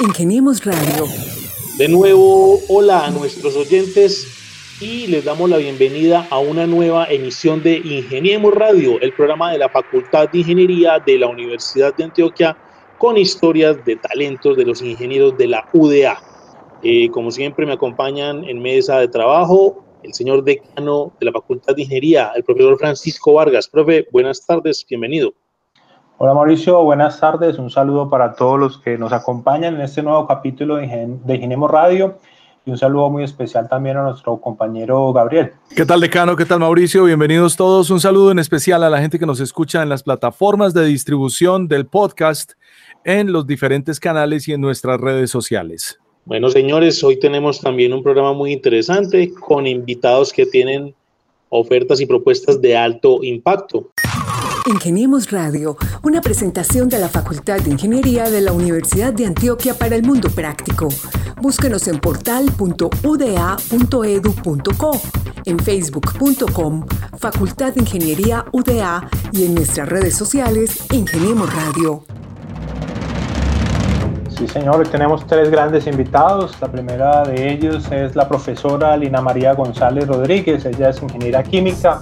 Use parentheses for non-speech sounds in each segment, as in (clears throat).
Ingeniemos Radio. De nuevo, hola a nuestros oyentes y les damos la bienvenida a una nueva emisión de Ingeniemos Radio, el programa de la Facultad de Ingeniería de la Universidad de Antioquia con historias de talentos de los ingenieros de la UDA. Eh, como siempre me acompañan en mesa de trabajo el señor decano de la Facultad de Ingeniería, el profesor Francisco Vargas. Profe, buenas tardes, bienvenido. Hola Mauricio, buenas tardes. Un saludo para todos los que nos acompañan en este nuevo capítulo de, Ingeniemos Radio y un saludo muy especial también a nuestro compañero Gabriel. ¿Qué tal, decano? ¿Qué tal, Mauricio? Bienvenidos todos. Un saludo en especial a la gente que nos escucha en las plataformas de distribución del podcast, en los diferentes canales y en nuestras redes sociales. Bueno, señores, hoy tenemos también un programa muy interesante con invitados que tienen ofertas y propuestas de alto impacto. Ingeniemos Radio, una presentación de la Facultad de Ingeniería de la Universidad de Antioquia para el mundo práctico. Búsquenos en portal.uda.edu.co, en facebook.com, Facultad de Ingeniería UDA y en nuestras redes sociales Ingeniemos Radio. Sí, señor, hoy tenemos tres grandes invitados. La primera de ellos es la profesora Lina María González Rodríguez. Ella es ingeniera química,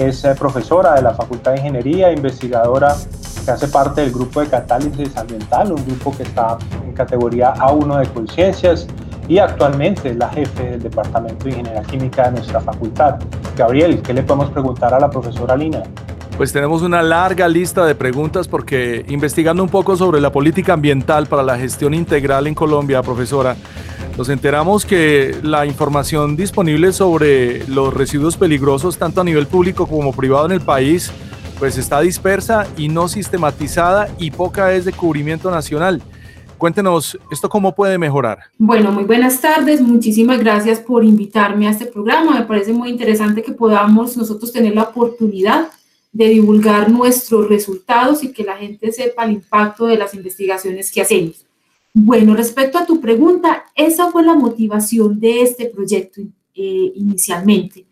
es eh, profesora de la Facultad de Ingeniería, investigadora que hace parte del grupo de catálisis ambiental, un grupo que está en categoría A1 de conciencias y actualmente es la jefe del Departamento de Ingeniería Química de nuestra facultad. Gabriel, ¿qué le podemos preguntar a la profesora Lina? Pues tenemos una larga lista de preguntas porque investigando un poco sobre la política ambiental para la gestión integral en Colombia, profesora, nos enteramos que la información disponible sobre los residuos peligrosos, tanto a nivel público como privado en el país, pues está dispersa y no sistematizada y poca es de cubrimiento nacional. Cuéntenos, ¿esto cómo puede mejorar? Bueno, muy buenas tardes. Muchísimas gracias por invitarme a este programa. Me parece muy interesante que podamos nosotros tener la oportunidad de divulgar nuestros resultados y que la gente sepa el impacto de las investigaciones que hacemos. Bueno, respecto a tu pregunta, esa fue la motivación de este proyecto eh, inicialmente.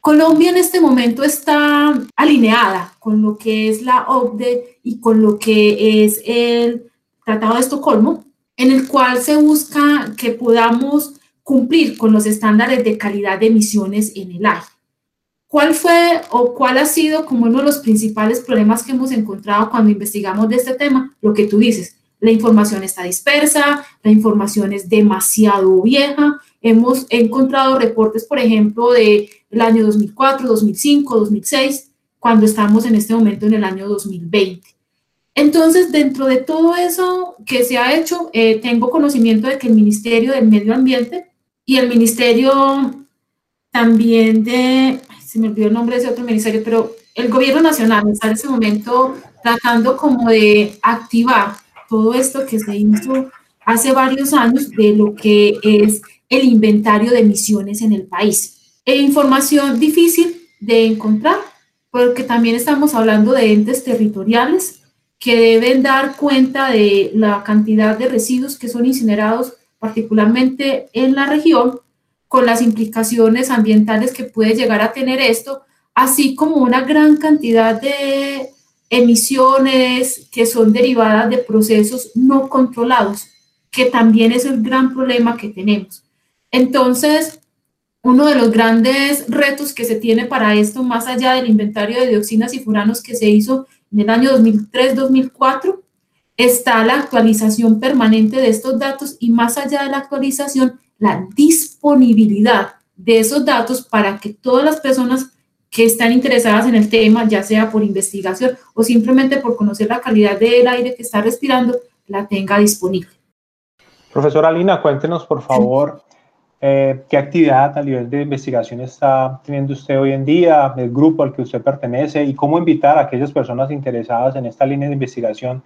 Colombia en este momento está alineada con lo que es la OCDE y con lo que es el Tratado de Estocolmo, en el cual se busca que podamos cumplir con los estándares de calidad de emisiones en el aire. ¿Cuál fue o cuál ha sido como uno de los principales problemas que hemos encontrado cuando investigamos de este tema? Lo que tú dices, la información está dispersa, la información es demasiado vieja. Hemos encontrado reportes, por ejemplo, del año 2004, 2005, 2006, cuando estamos en este momento en el año 2020. Entonces, dentro de todo eso que se ha hecho, eh, tengo conocimiento de que el Ministerio del Medio Ambiente y el Ministerio también de, se me olvidó el nombre de ese otro ministerio, pero el gobierno nacional está en ese momento tratando como de activar todo esto que se hizo hace varios años de lo que es el inventario de emisiones en el país. E información difícil de encontrar, porque también estamos hablando de entes territoriales que deben dar cuenta de la cantidad de residuos que son incinerados, particularmente en la región, con las implicaciones ambientales que puede llegar a tener esto, así como una gran cantidad de emisiones que son derivadas de procesos no controlados, que también es el gran problema que tenemos. Entonces, uno de los grandes retos que se tiene para esto, más allá del inventario de dioxinas y furanos que se hizo en el año 2003-2004, está la actualización permanente de estos datos y más allá de la actualización, la disponibilidad de esos datos para que todas las personas que están interesadas en el tema, ya sea por investigación o simplemente por conocer la calidad del aire que está respirando, la tenga disponible. Profesora Lina, cuéntenos por favor eh, qué actividad a nivel de investigación está teniendo usted hoy en día, el grupo al que usted pertenece y cómo invitar a aquellas personas interesadas en esta línea de investigación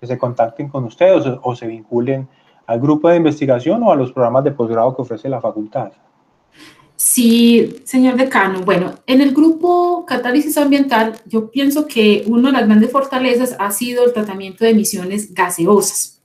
que se contacten con usted o se vinculen al grupo de investigación o a los programas de posgrado que ofrece la facultad? Sí, señor decano. Bueno, en el grupo Catálisis Ambiental, yo pienso que una de las grandes fortalezas ha sido el tratamiento de emisiones gaseosas.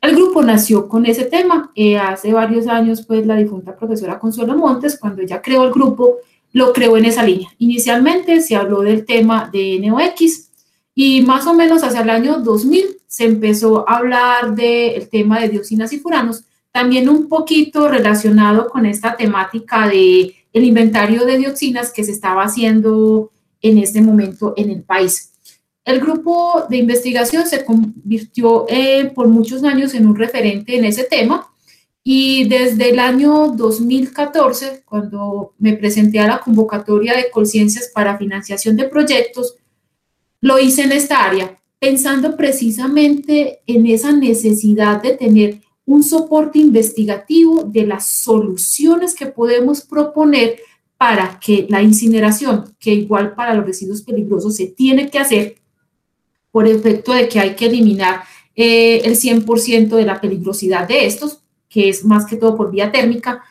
El grupo nació con ese tema. Eh, hace varios años, pues, la difunta profesora Consuelo Montes, cuando ella creó el grupo, lo creó en esa línea. Inicialmente se habló del tema de NOx y más o menos hacia el año 2000 se empezó a hablar del tema de dioxinas y furanos, también un poquito relacionado con esta temática de el inventario de dioxinas que se estaba haciendo en este momento en el país. El grupo de investigación se convirtió eh, por muchos años en un referente en ese tema y desde el año 2014, cuando me presenté a la convocatoria de Conciencias para financiación de proyectos, lo hice en esta área, pensando precisamente en esa necesidad de tener un soporte investigativo de las soluciones que podemos proponer para que la incineración, que igual para los residuos peligrosos se tiene que hacer por efecto de que hay que eliminar eh, el 100% de la peligrosidad de estos, que es más que todo por vía térmica,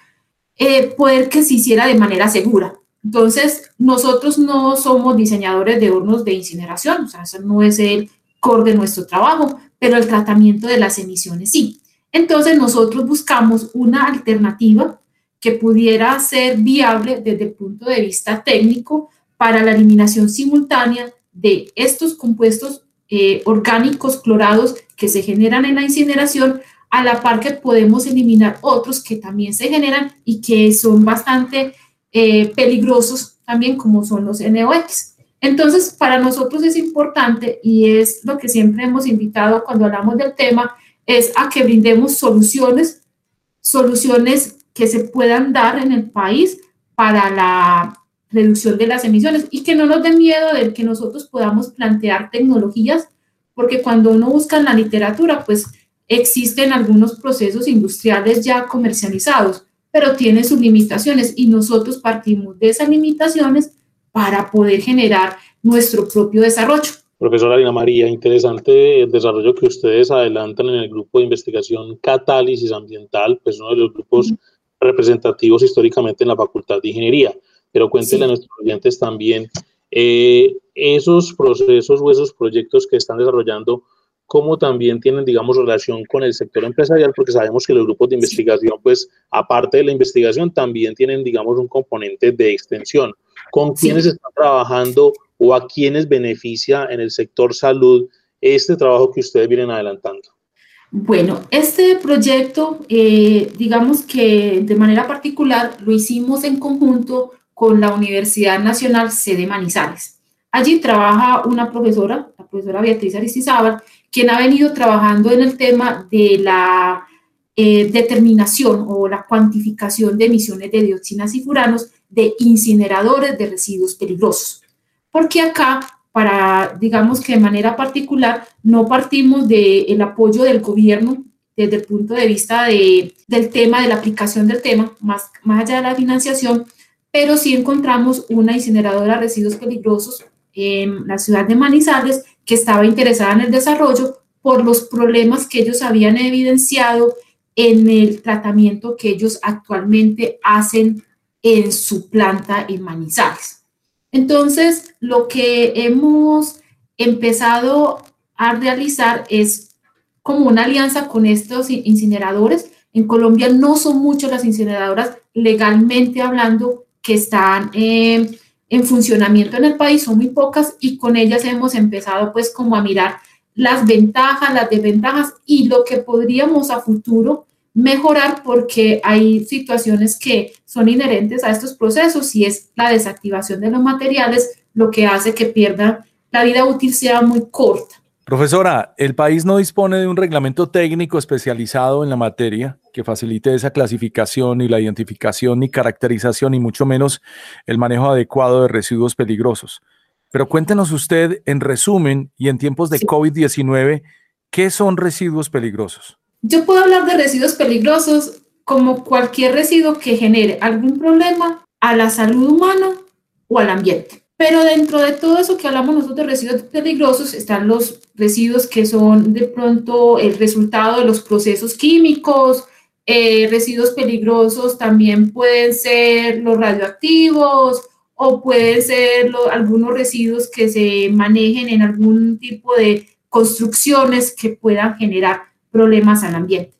eh, poder que se hiciera de manera segura. Entonces, nosotros no somos diseñadores de hornos de incineración, o sea, eso no es el core de nuestro trabajo, pero el tratamiento de las emisiones sí. Entonces, nosotros buscamos una alternativa que pudiera ser viable desde el punto de vista técnico para la eliminación simultánea de estos compuestos eh, orgánicos clorados que se generan en la incineración, a la par que podemos eliminar otros que también se generan y que son bastante eh, peligrosos también, como son los NOx. Entonces, para nosotros es importante y es lo que siempre hemos invitado cuando hablamos del tema, es a que brindemos soluciones, soluciones que se puedan dar en el país para la reducción de las emisiones y que no nos dé miedo de que nosotros podamos plantear tecnologías, porque cuando uno busca en la literatura, pues existen algunos procesos industriales ya comercializados, pero tienen sus limitaciones y nosotros partimos de esas limitaciones para poder generar nuestro propio desarrollo. Profesora Lina María, interesante el desarrollo que ustedes adelantan en el grupo de investigación Catálisis Ambiental, pues uno de los grupos representativos históricamente en la Facultad de Ingeniería. Pero cuéntenle a nuestros oyentes también eh, esos procesos o esos proyectos que están desarrollando, cómo también tienen, digamos, relación con el sector empresarial, porque sabemos que los grupos de investigación, pues, aparte de la investigación, también tienen, digamos, un componente de extensión. ¿Con quiénes están trabajando o a quiénes beneficia en el sector salud este trabajo que ustedes vienen adelantando? Bueno, este proyecto, eh, digamos que de manera particular lo hicimos en conjunto con la Universidad Nacional Sede Manizales. Allí trabaja una profesora, la profesora Beatriz Aristizábal, quien ha venido trabajando en el tema de la eh, determinación o la cuantificación de emisiones de dioxinas y furanos de incineradores de residuos peligrosos porque acá, para, digamos que de manera particular, no partimos del apoyo del gobierno desde el punto de vista de, del tema, de la aplicación del tema, más, más allá de la financiación, pero sí encontramos una incineradora de residuos peligrosos en la ciudad de Manizales que estaba interesada en el desarrollo por los problemas que ellos habían evidenciado en el tratamiento que ellos actualmente hacen en su planta en Manizales. Entonces, lo que hemos empezado a realizar es como una alianza con estos incineradores. En Colombia no son muchas las incineradoras legalmente hablando que están en funcionamiento en el país, son muy pocas y con ellas hemos empezado pues como a mirar las ventajas, las desventajas y lo que podríamos a futuro mejorar porque hay situaciones que son inherentes a estos procesos y es la desactivación de los materiales lo que hace que pierda la vida útil sea muy corta. Profesora, el país no dispone de un reglamento técnico especializado en la materia que facilite esa clasificación y la identificación y caracterización y mucho menos el manejo adecuado de residuos peligrosos. Pero cuéntenos usted, en resumen y en tiempos de COVID-19, ¿qué son residuos peligrosos? Yo puedo hablar de residuos peligrosos como cualquier residuo que genere algún problema a la salud humana o al ambiente. Pero dentro de todo eso que hablamos nosotros de residuos peligrosos están los residuos que son de pronto el resultado de los procesos químicos. Eh, residuos peligrosos también pueden ser los radioactivos o pueden ser algunos residuos que se manejen en algún tipo de construcciones que puedan generar problemas al ambiente.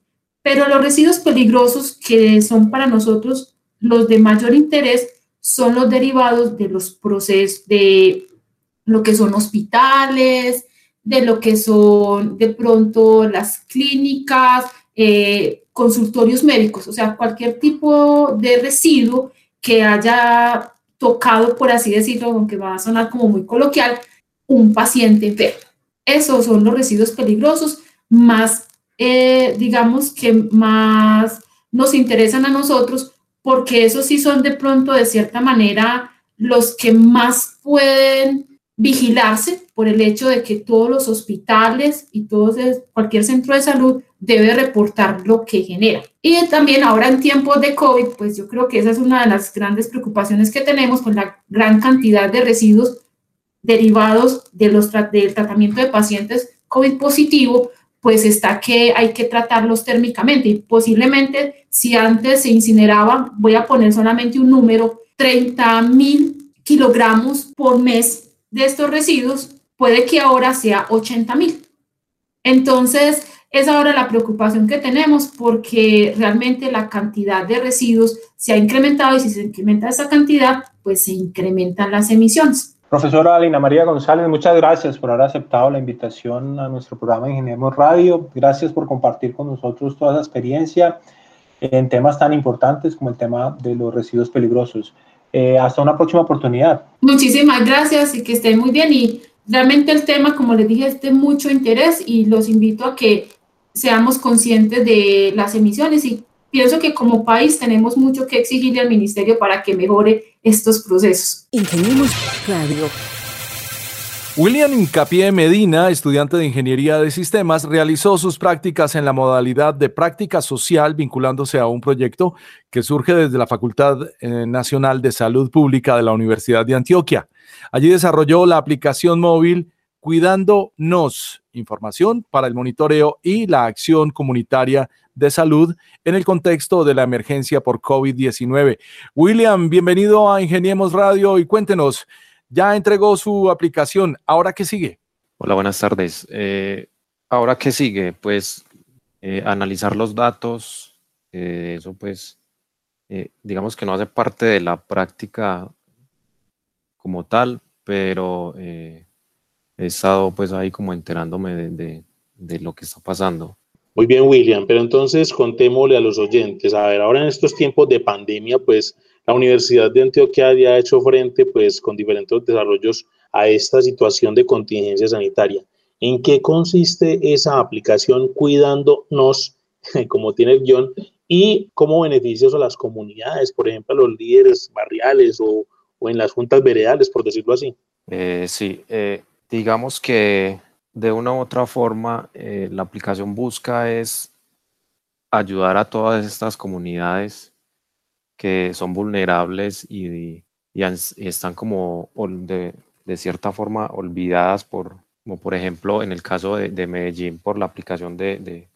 Pero los residuos peligrosos que son para nosotros los de mayor interés son los derivados de los procesos de lo que son hospitales, de lo que son de pronto las clínicas, eh, consultorios médicos, o sea, cualquier tipo de residuo que haya tocado, por así decirlo, aunque va a sonar como muy coloquial, un paciente enfermo. Esos son los residuos peligrosos más, eh, digamos que más nos interesan a nosotros, porque esos sí son de pronto, de cierta manera, los que más pueden vigilarse por el hecho de que todos los hospitales y todos cualquier centro de salud debe reportar lo que genera. Y también ahora en tiempos de COVID, pues yo creo que esa es una de las grandes preocupaciones que tenemos con la gran cantidad de residuos derivados de los del tratamiento de pacientes COVID positivo, pues está que hay que tratarlos térmicamente y posiblemente si antes se incineraba, voy a poner solamente un número, 30 mil kilogramos por mes de estos residuos puede que ahora sea 80 mil. Entonces, es ahora la preocupación que tenemos porque realmente la cantidad de residuos se ha incrementado y si se incrementa esa cantidad, pues se incrementan las emisiones. Profesora Alina María González, muchas gracias por haber aceptado la invitación a nuestro programa Ingeniemos Radio. Gracias por compartir con nosotros toda esa experiencia en temas tan importantes como el tema de los residuos peligrosos. Eh, hasta una próxima oportunidad. Muchísimas gracias y que estén muy bien. Y realmente el tema, como les dije, es de mucho interés y los invito a que seamos conscientes de las emisiones y pienso que como país tenemos mucho que exigirle al ministerio para que mejore estos procesos. Ingeniemos Radio William Incapié Medina, estudiante de Ingeniería de Sistemas, realizó sus prácticas en la modalidad de práctica social vinculándose a un proyecto que surge desde la Facultad eh, Nacional de Salud Pública de la Universidad de Antioquia. Allí desarrolló la aplicación móvil Cuidando Nos, información para el monitoreo y la acción comunitaria de salud en el contexto de la emergencia por COVID-19. William, bienvenido a Ingeniemos Radio y cuéntenos, ya entregó su aplicación. ¿Ahora qué sigue? Hola, buenas tardes. Eh, ¿Ahora qué sigue? Pues eh, analizar los datos. Eh, eso pues, digamos que no hace parte de la práctica como tal, pero he estado pues ahí como enterándome de, de lo que está pasando. Muy bien, William, pero entonces contémosle a los oyentes, a ver, ahora en estos tiempos de pandemia, pues la Universidad de Antioquia ya ha hecho frente pues con diferentes desarrollos a esta situación de contingencia sanitaria. ¿En qué consiste esa aplicación Cuidándonos, (laughs) como tiene el guion, y cómo beneficios a las comunidades, por ejemplo, a los líderes barriales o, en las juntas veredales, por decirlo así? Eh, sí, eh, digamos que de una u otra forma eh, la aplicación busca es ayudar a todas estas comunidades que son vulnerables y, están como de, cierta forma olvidadas por, como por ejemplo en el caso de, Medellín por la aplicación de,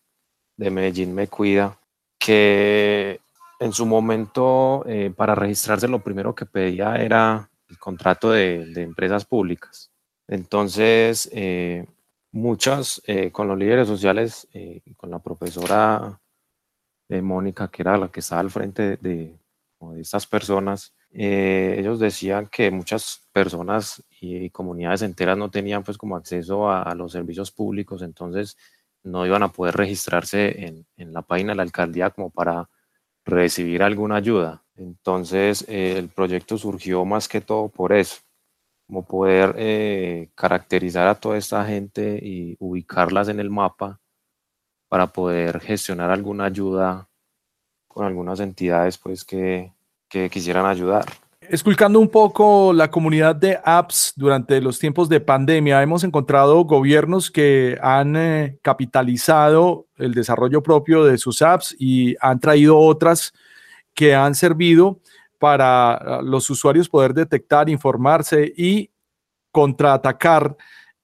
Medellín Me Cuida, que en su momento eh, para registrarse lo primero que pedía era el contrato de, empresas públicas. Entonces, eh, muchas eh, con los líderes sociales, con la profesora Mónica, que era la que estaba al frente de, estas personas, eh, ellos decían que muchas personas y comunidades enteras no tenían pues como acceso a, los servicios públicos, entonces no iban a poder registrarse en, la página de la alcaldía como para recibir alguna ayuda. Entonces eh, el proyecto surgió más que todo por eso, como poder eh, caracterizar a toda esta gente y ubicarlas en el mapa para poder gestionar alguna ayuda con algunas entidades pues que, que quisieran ayudar. Esculcando un poco la comunidad de apps durante los tiempos de pandemia, hemos encontrado gobiernos que han eh, capitalizado el desarrollo propio de sus apps y han traído otras que han servido para ah, los usuarios poder detectar, informarse y contraatacar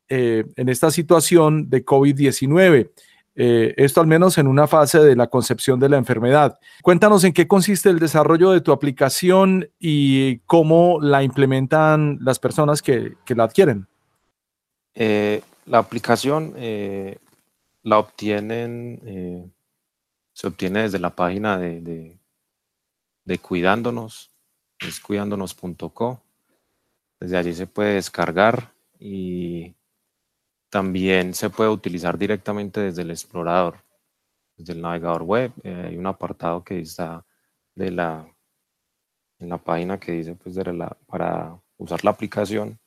eh, en esta situación de COVID-19. Eh, esto al menos en una fase de la concepción de la enfermedad. Cuéntanos en qué consiste el desarrollo de tu aplicación y cómo la implementan las personas que, la adquieren. Eh, la aplicación la obtienen, se obtiene desde la página de, Cuidándonos, es cuidándonos.co. Desde allí se puede descargar y también se puede utilizar directamente desde el explorador, desde el navegador web. Eh, hay un apartado que está de la, en la página que dice pues, de la, para usar la aplicación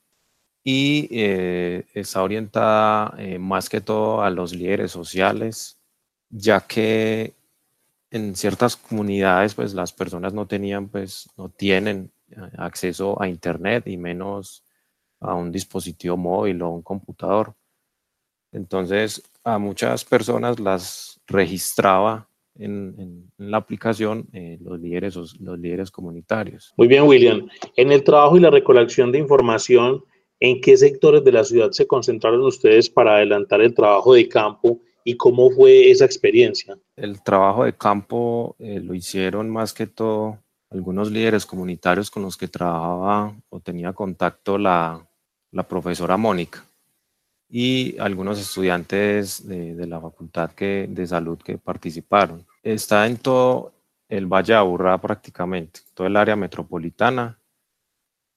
y eh, está orientada eh, más que todo a los líderes sociales, ya que en ciertas comunidades pues las personas no tenían pues no tienen acceso a internet y menos a un dispositivo móvil o un computador. Entonces, a muchas personas las registraba en, la aplicación eh, los, líderes, los líderes comunitarios. Muy bien, William. En el trabajo y la recolección de información, ¿en qué sectores de la ciudad se concentraron ustedes para adelantar el trabajo de campo y cómo fue esa experiencia? El trabajo de campo eh, lo hicieron más que todo algunos líderes comunitarios con los que trabajaba o tenía contacto la, la profesora Mónica y algunos estudiantes de, la Facultad que, de Salud que participaron. Está en todo el Valle de Aburrá prácticamente, todo el área metropolitana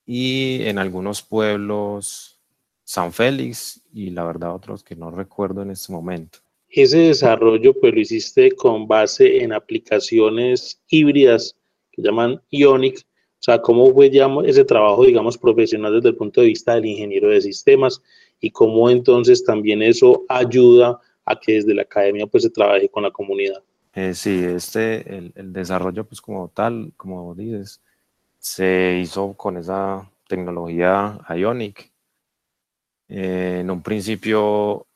y en algunos pueblos San Félix y la verdad otros que no recuerdo en este momento. Ese desarrollo pues lo hiciste con base en aplicaciones híbridas que llaman Ionic, o sea, cómo fue ya ese trabajo, digamos, profesional desde el punto de vista del ingeniero de sistemas y cómo entonces también eso ayuda a que desde la academia pues se trabaje con la comunidad. Eh, sí, este, el, el, desarrollo pues como tal, como dices, se hizo con esa tecnología Ionic. Eh, en un principio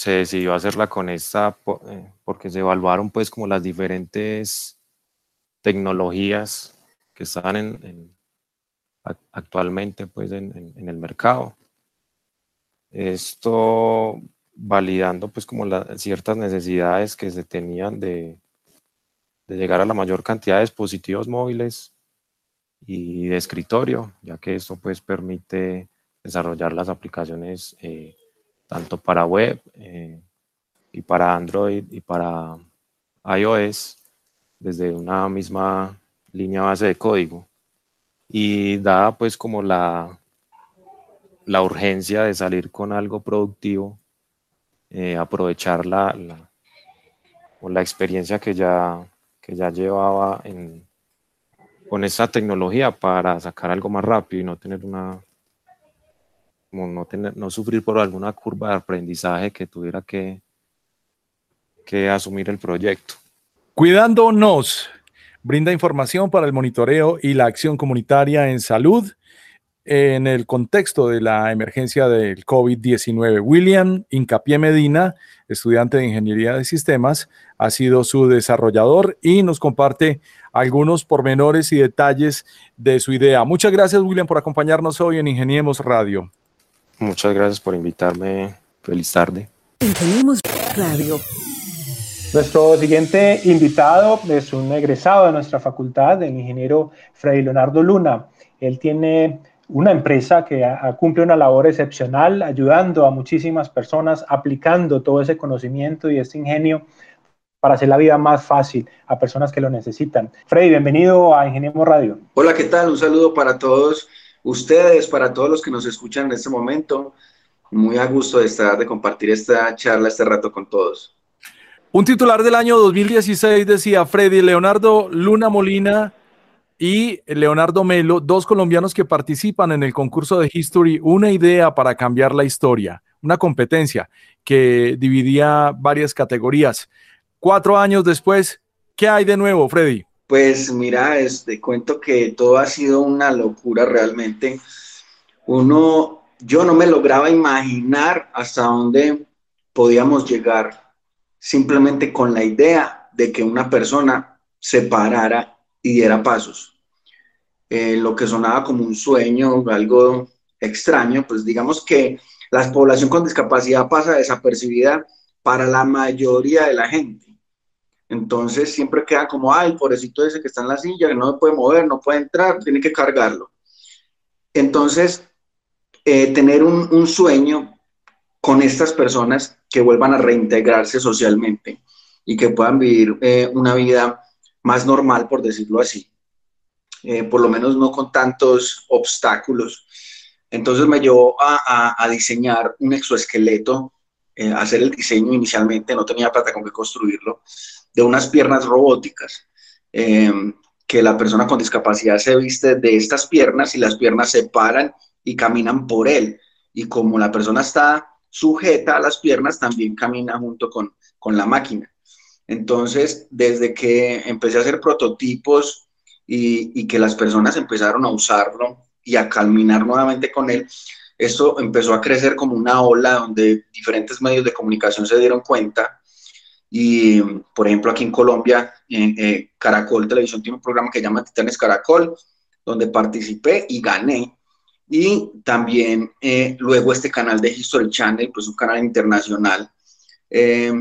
se decidió hacerla con esta eh, porque se evaluaron pues como las diferentes tecnologías que estaban en, actualmente pues en, el mercado. Esto validando pues como las ciertas necesidades que se tenían de, llegar a la mayor cantidad de dispositivos móviles y de escritorio, ya que esto pues permite desarrollar las aplicaciones eh, tanto para web eh, y para Android y para iOS desde una misma línea base de código. Y dada pues como la, la urgencia de salir con algo productivo, eh, aprovechar la, la, la, experiencia que ya, que ya llevaba en, con esa tecnología para sacar algo más rápido y no tener una no, tener, no sufrir por alguna curva de aprendizaje que tuviera que, que asumir el proyecto. Cuidándonos, brinda información para el monitoreo y la acción comunitaria en salud en el contexto de la emergencia del COVID-19. William Incapié Medina, estudiante de Ingeniería de Sistemas, ha sido su desarrollador y nos comparte algunos pormenores y detalles de su idea. Muchas gracias, William, por acompañarnos hoy en Ingeniemos Radio. Muchas gracias por invitarme. Feliz tarde. Ingeniemos Radio. Nuestro siguiente invitado es un egresado de nuestra facultad, el ingeniero Freddy Leonardo Luna. Él tiene una empresa que cumple una labor excepcional, ayudando a muchísimas personas, aplicando todo ese conocimiento y ese ingenio para hacer la vida más fácil a personas que lo necesitan. Freddy, bienvenido a Ingeniemos Radio. Hola, ¿qué tal? Un saludo para todos ustedes, para todos los que nos escuchan en este momento. Muy a gusto de estar, de compartir esta charla este rato con todos. Un titular del año 2016 decía, Freddy Leonardo Luna Molina y Leonardo Melo, dos colombianos que participan en el concurso de History, una idea para cambiar la historia, una competencia que dividía varias categorías. Cuatro años después, ¿qué hay de nuevo, Freddy? Pues mira, este, cuento que todo ha sido una locura realmente. Uno, yo no me lograba imaginar hasta dónde podíamos llegar simplemente con la idea de que una persona se parara y diera pasos. Eh, lo que sonaba como un sueño, algo extraño, pues digamos que la población con discapacidad pasa desapercibida para la mayoría de la gente. Entonces siempre queda como, ay, pobrecito ese que está en la silla, que no puede mover, no puede entrar, tiene que cargarlo. Entonces, eh, tener un, sueño con estas personas que vuelvan a reintegrarse socialmente y que puedan vivir eh, una vida más normal, por decirlo así. Eh, por lo menos no con tantos obstáculos. Entonces me llevó a, diseñar un exoesqueleto, eh, hacer el diseño inicialmente, no tenía plata con qué construirlo, de unas piernas robóticas, em, que la persona con discapacidad se viste de estas piernas y las piernas se paran y caminan por él. Y como la persona está sujeta a las piernas, también camina junto con, con la máquina. Entonces, desde que empecé a hacer prototipos y, y, que las personas empezaron a usarlo y a caminar nuevamente con él, esto empezó a crecer como una ola donde diferentes medios de comunicación se dieron cuenta. Y, por ejemplo, aquí en Colombia, eh, Caracol Televisión tiene un programa que se llama Titanes Caracol, donde participé y gané. Y también eh, luego este canal de History Channel, pues un canal internacional, eh,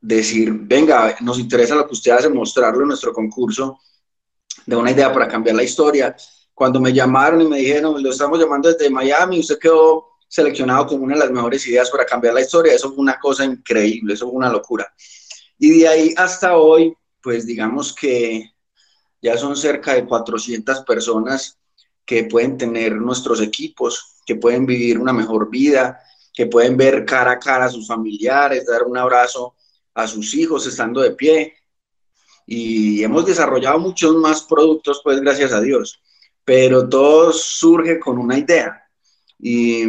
decir, venga, nos interesa lo que usted hace, mostrarlo en nuestro concurso, de una idea para cambiar la historia. Cuando me llamaron y me dijeron, lo estamos llamando desde Miami, usted quedó seleccionado como una de las mejores ideas para cambiar la historia, eso fue una cosa increíble, eso fue una locura. Y de ahí hasta hoy, pues digamos que ya son cerca de 400 personas que pueden tener nuestros equipos, que pueden vivir una mejor vida, que pueden ver cara a cara a sus familiares, dar un abrazo a sus hijos estando de pie. Y hemos desarrollado muchos más productos, pues gracias a Dios. Pero todo surge con una idea. Y,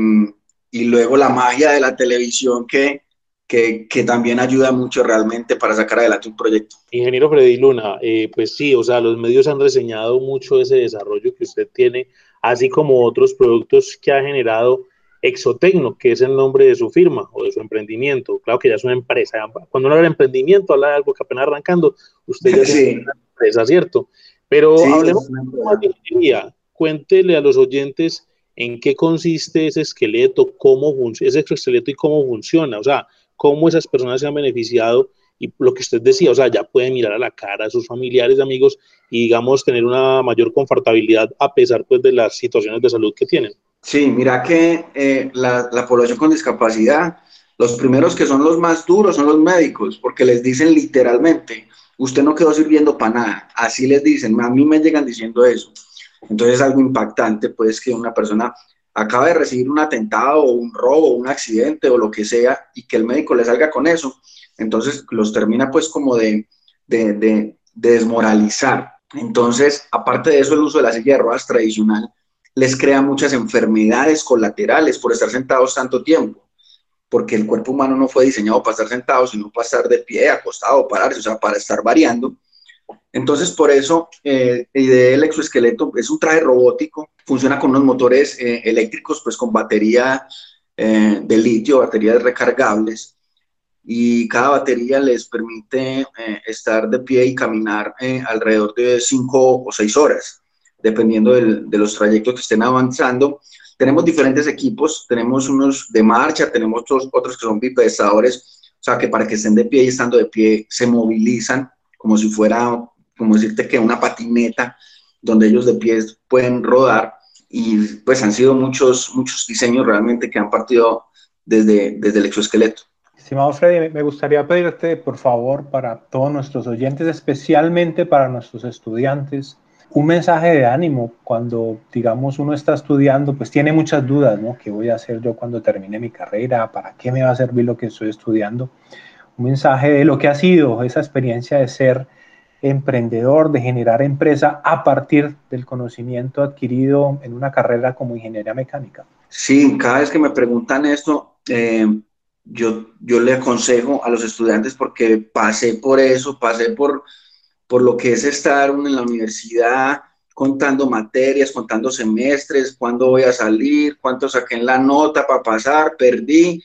y luego la magia de la televisión que, que, que, también ayuda mucho realmente para sacar adelante un proyecto. Ingeniero Freddy Luna, eh, pues sí, o sea, los medios han reseñado mucho ese desarrollo que usted tiene, así como otros productos que ha generado Exotecno, que es el nombre de su firma o de su emprendimiento. Claro que ya es una empresa. Cuando uno habla de emprendimiento, habla de algo que apenas arrancando, usted ya es una empresa, ¿cierto? Pero hablemos de ingeniería. Cuéntele a los oyentes en qué consiste ese esqueleto, cómo ese exoesqueleto y cómo funciona. O sea, cómo esas personas se han beneficiado y lo que usted decía, o sea, ya pueden mirar a la cara a sus familiares, amigos y digamos tener una mayor confortabilidad a pesar pues de las situaciones de salud que tienen. Sí, mira que eh, la, población con discapacidad, los primeros que son los más duros son los médicos, porque les dicen literalmente, usted no quedó sirviendo para nada, así les dicen, a mí me llegan diciendo eso. Entonces es algo impactante, pues, que una persona acaba de recibir un atentado o un robo, un accidente o lo que sea, y que el médico le salga con eso, entonces los termina pues como de, de, de desmoralizar. Entonces, aparte de eso, el uso de la silla de ruedas tradicional les crea muchas enfermedades colaterales por estar sentados tanto tiempo, porque el cuerpo humano no fue diseñado para estar sentado, sino para estar de pie, acostado, pararse, o sea, para estar variando. Entonces, por eso, eh, el exoesqueleto es un traje robótico, funciona con unos motores eh, eléctricos, pues con batería eh, de litio, baterías recargables, y cada batería les permite eh, estar de pie y caminar alrededor de 5 o 6 horas dependiendo de los trayectos que estén avanzando. Tenemos diferentes equipos, tenemos unos de marcha, tenemos otros, otros que son bipedestadores, o sea, que para que estén de pie y estando de pie se movilizan como si fuera, como decirte que una patineta, donde ellos de pie pueden rodar y pues han sido muchos, muchos diseños realmente que han partido desde, desde el exoesqueleto. Estimado Freddy, me gustaría pedirte, por favor, para todos nuestros oyentes, especialmente para nuestros estudiantes, un mensaje de ánimo cuando, digamos, uno está estudiando, pues tiene muchas dudas, ¿no? ¿Qué voy a hacer yo cuando termine mi carrera? ¿Para qué me va a servir lo que estoy estudiando? Un mensaje de lo que ha sido esa experiencia de ser emprendedor, de generar empresa a partir del conocimiento adquirido en una carrera como ingeniería mecánica. Sí, cada vez que me preguntan esto, eh, yo, yo le aconsejo a los estudiantes porque pasé por eso, pasé por por lo que es estar en la universidad contando materias, contando semestres, cuándo voy a salir, cuánto saqué en la nota para pasar, perdí.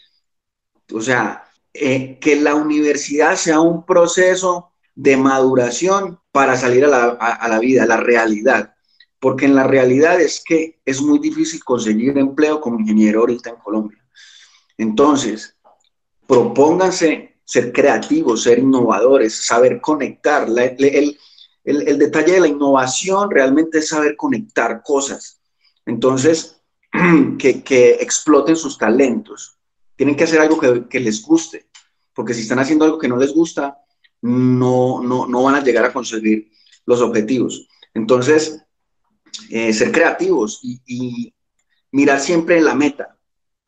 O sea, eh, que la universidad sea un proceso de maduración para salir a la, vida, a la realidad. Porque en la realidad es que es muy difícil conseguir empleo como ingeniero ahorita en Colombia. Entonces, propónganse ser creativos, ser innovadores, saber conectar. el, detalle de la innovación realmente es saber conectar cosas. Entonces, (clears throat) que, exploten sus talentos. Tienen que hacer algo que, les guste, porque si están haciendo algo que no les gusta, no, no, no van a llegar a conseguir los objetivos. Entonces, eh, ser creativos y, y, mirar siempre la meta,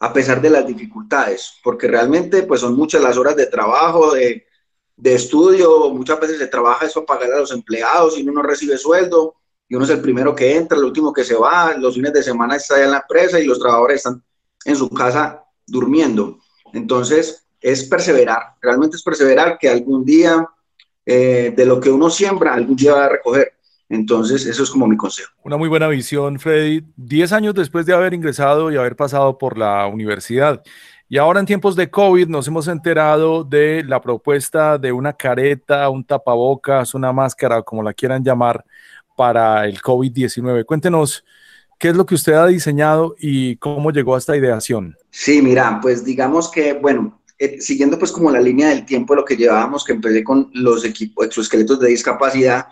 a pesar de las dificultades, porque realmente pues son muchas las horas de trabajo, de, de estudio, muchas veces se trabaja eso para pagar a los empleados y uno no recibe sueldo y uno es el primero que entra, el último que se va, los fines de semana está en la empresa y los trabajadores están en su casa durmiendo. Entonces, es perseverar, realmente es perseverar que algún día eh, de lo que uno siembra, algún día va a recoger. Entonces, eso es como mi consejo. Una muy buena visión, Freddy. Diez años después de haber ingresado y haber pasado por la universidad. Y ahora en tiempos de COVID nos hemos enterado de la propuesta de una careta, un tapabocas, una máscara, como la quieran llamar, para el COVID-19. Cuéntenos qué es lo que usted ha diseñado y cómo llegó a esta ideación. Sí, mira, pues digamos que, bueno, eh, siguiendo pues como la línea del tiempo de lo que llevábamos, que empecé con los equipos exoesqueletos de discapacidad,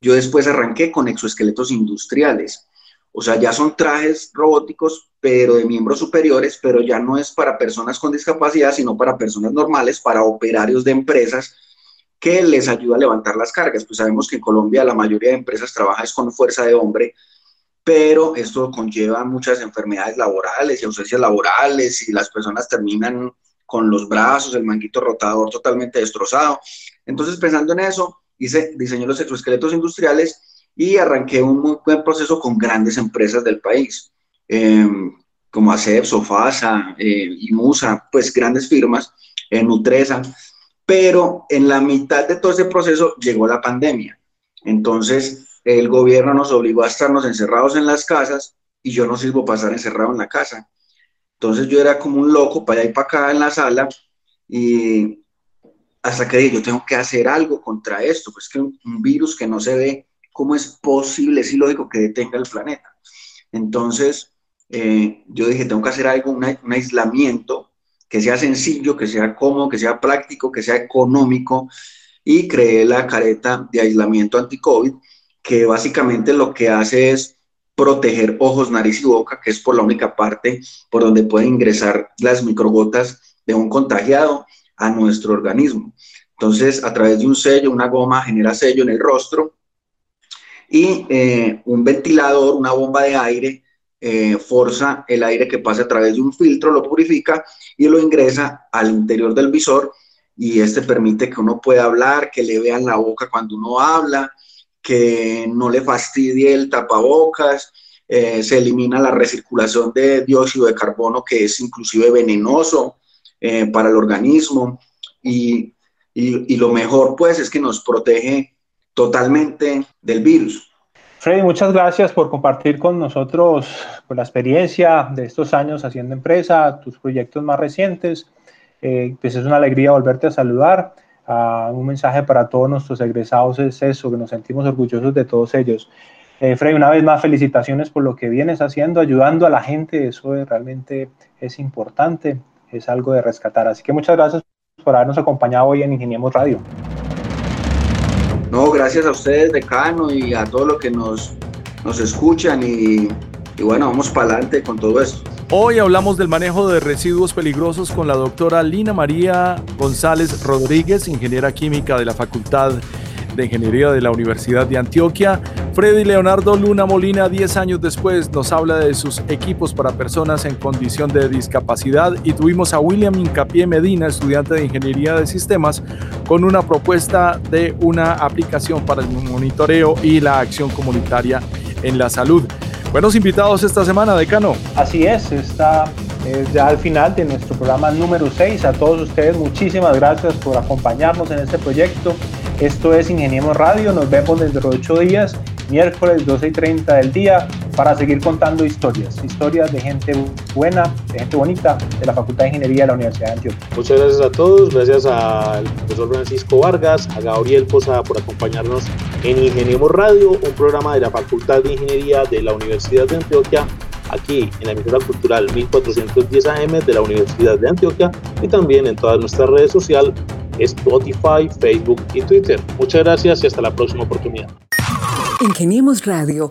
yo después arranqué con exoesqueletos industriales. O sea, ya son trajes robóticos, pero de miembros superiores, pero ya no es para personas con discapacidad, sino para personas normales, para operarios de empresas que les ayuda a levantar las cargas. Pues sabemos que en Colombia la mayoría de empresas trabaja con fuerza de hombre, pero esto conlleva muchas enfermedades laborales y ausencias laborales y las personas terminan con los brazos, el manguito rotador totalmente destrozado. Entonces, pensando en eso, hice, diseñé los exoesqueletos industriales y arranqué un muy buen proceso con grandes empresas del país, em, como ACEP, Sofasa, eh, Imusa, pues grandes firmas, eh, Nutresa, pero en la mitad de todo ese proceso llegó la pandemia. Entonces, el gobierno nos obligó a estarnos encerrados en las casas y yo no sirvo para estar encerrado en la casa. Entonces yo era como un loco para allá y para acá en la sala y hasta que dije, yo tengo que hacer algo contra esto, pues que un, virus que no se ve, ¿cómo es posible, es ilógico que detenga el planeta? Entonces eh, yo dije, tengo que hacer algo, un aislamiento que sea sencillo, que sea cómodo, que sea práctico, que sea económico y creé la careta de aislamiento anti-COVID que básicamente lo que hace es proteger ojos, nariz y boca, que es por la única parte por donde pueden ingresar las microgotas de un contagiado a nuestro organismo. Entonces, a través de un sello, una goma genera sello en el rostro y eh, un ventilador, una bomba de aire, eh, forza el aire que pasa a través de un filtro, lo purifica y lo ingresa al interior del visor y este permite que uno pueda hablar, que le vean la boca cuando uno habla, que no le fastidie el tapabocas, eh, se elimina la recirculación de dióxido de carbono que es inclusive venenoso eh, para el organismo y, y, lo mejor pues es que nos protege totalmente del virus. Freddy, muchas gracias por compartir con nosotros pues, la experiencia de estos años haciendo empresa, tus proyectos más recientes. Eh, pues es una alegría volverte a saludar un mensaje para todos nuestros egresados es eso, que nos sentimos orgullosos de todos ellos. Eh, Frey, una vez más, felicitaciones por lo que vienes haciendo, ayudando a la gente, eso realmente es importante, es algo de rescatar. Así que muchas gracias por habernos acompañado hoy en Ingeniemos Radio. No, gracias a ustedes, decano, y a todos los que nos, nos escuchan y, y bueno, vamos para adelante con todo esto. Hoy hablamos del manejo de residuos peligrosos con la doctora Lina María González Rodríguez, ingeniera química de la Facultad de Ingeniería de la Universidad de Antioquia. Freddy Leonardo Luna Molina, 10 años después, nos habla de sus equipos para personas en condición de discapacidad. Y tuvimos a William Incapié Medina, estudiante de Ingeniería de Sistemas, con una propuesta de una aplicación para el monitoreo y la acción comunitaria en la salud. Buenos invitados esta semana, decano. Así es, está ya al final de nuestro programa número 6. A todos ustedes, muchísimas gracias por acompañarnos en este proyecto. Esto es Ingeniemos Radio. Nos vemos dentro de ocho días miércoles 12 y 30 del día para seguir contando historias, historias de gente buena, de gente bonita de la Facultad de Ingeniería de la Universidad de Antioquia. Muchas gracias a todos, gracias al profesor Francisco Vargas, a Gabriel Posada por acompañarnos en Ingeniemos Radio, un programa de la Facultad de Ingeniería de la Universidad de Antioquia aquí en la emisora cultural 1410 AM de la Universidad de Antioquia y también en todas nuestras redes sociales, Spotify, Facebook y Twitter. Muchas gracias y hasta la próxima oportunidad. Ingeniemos Radio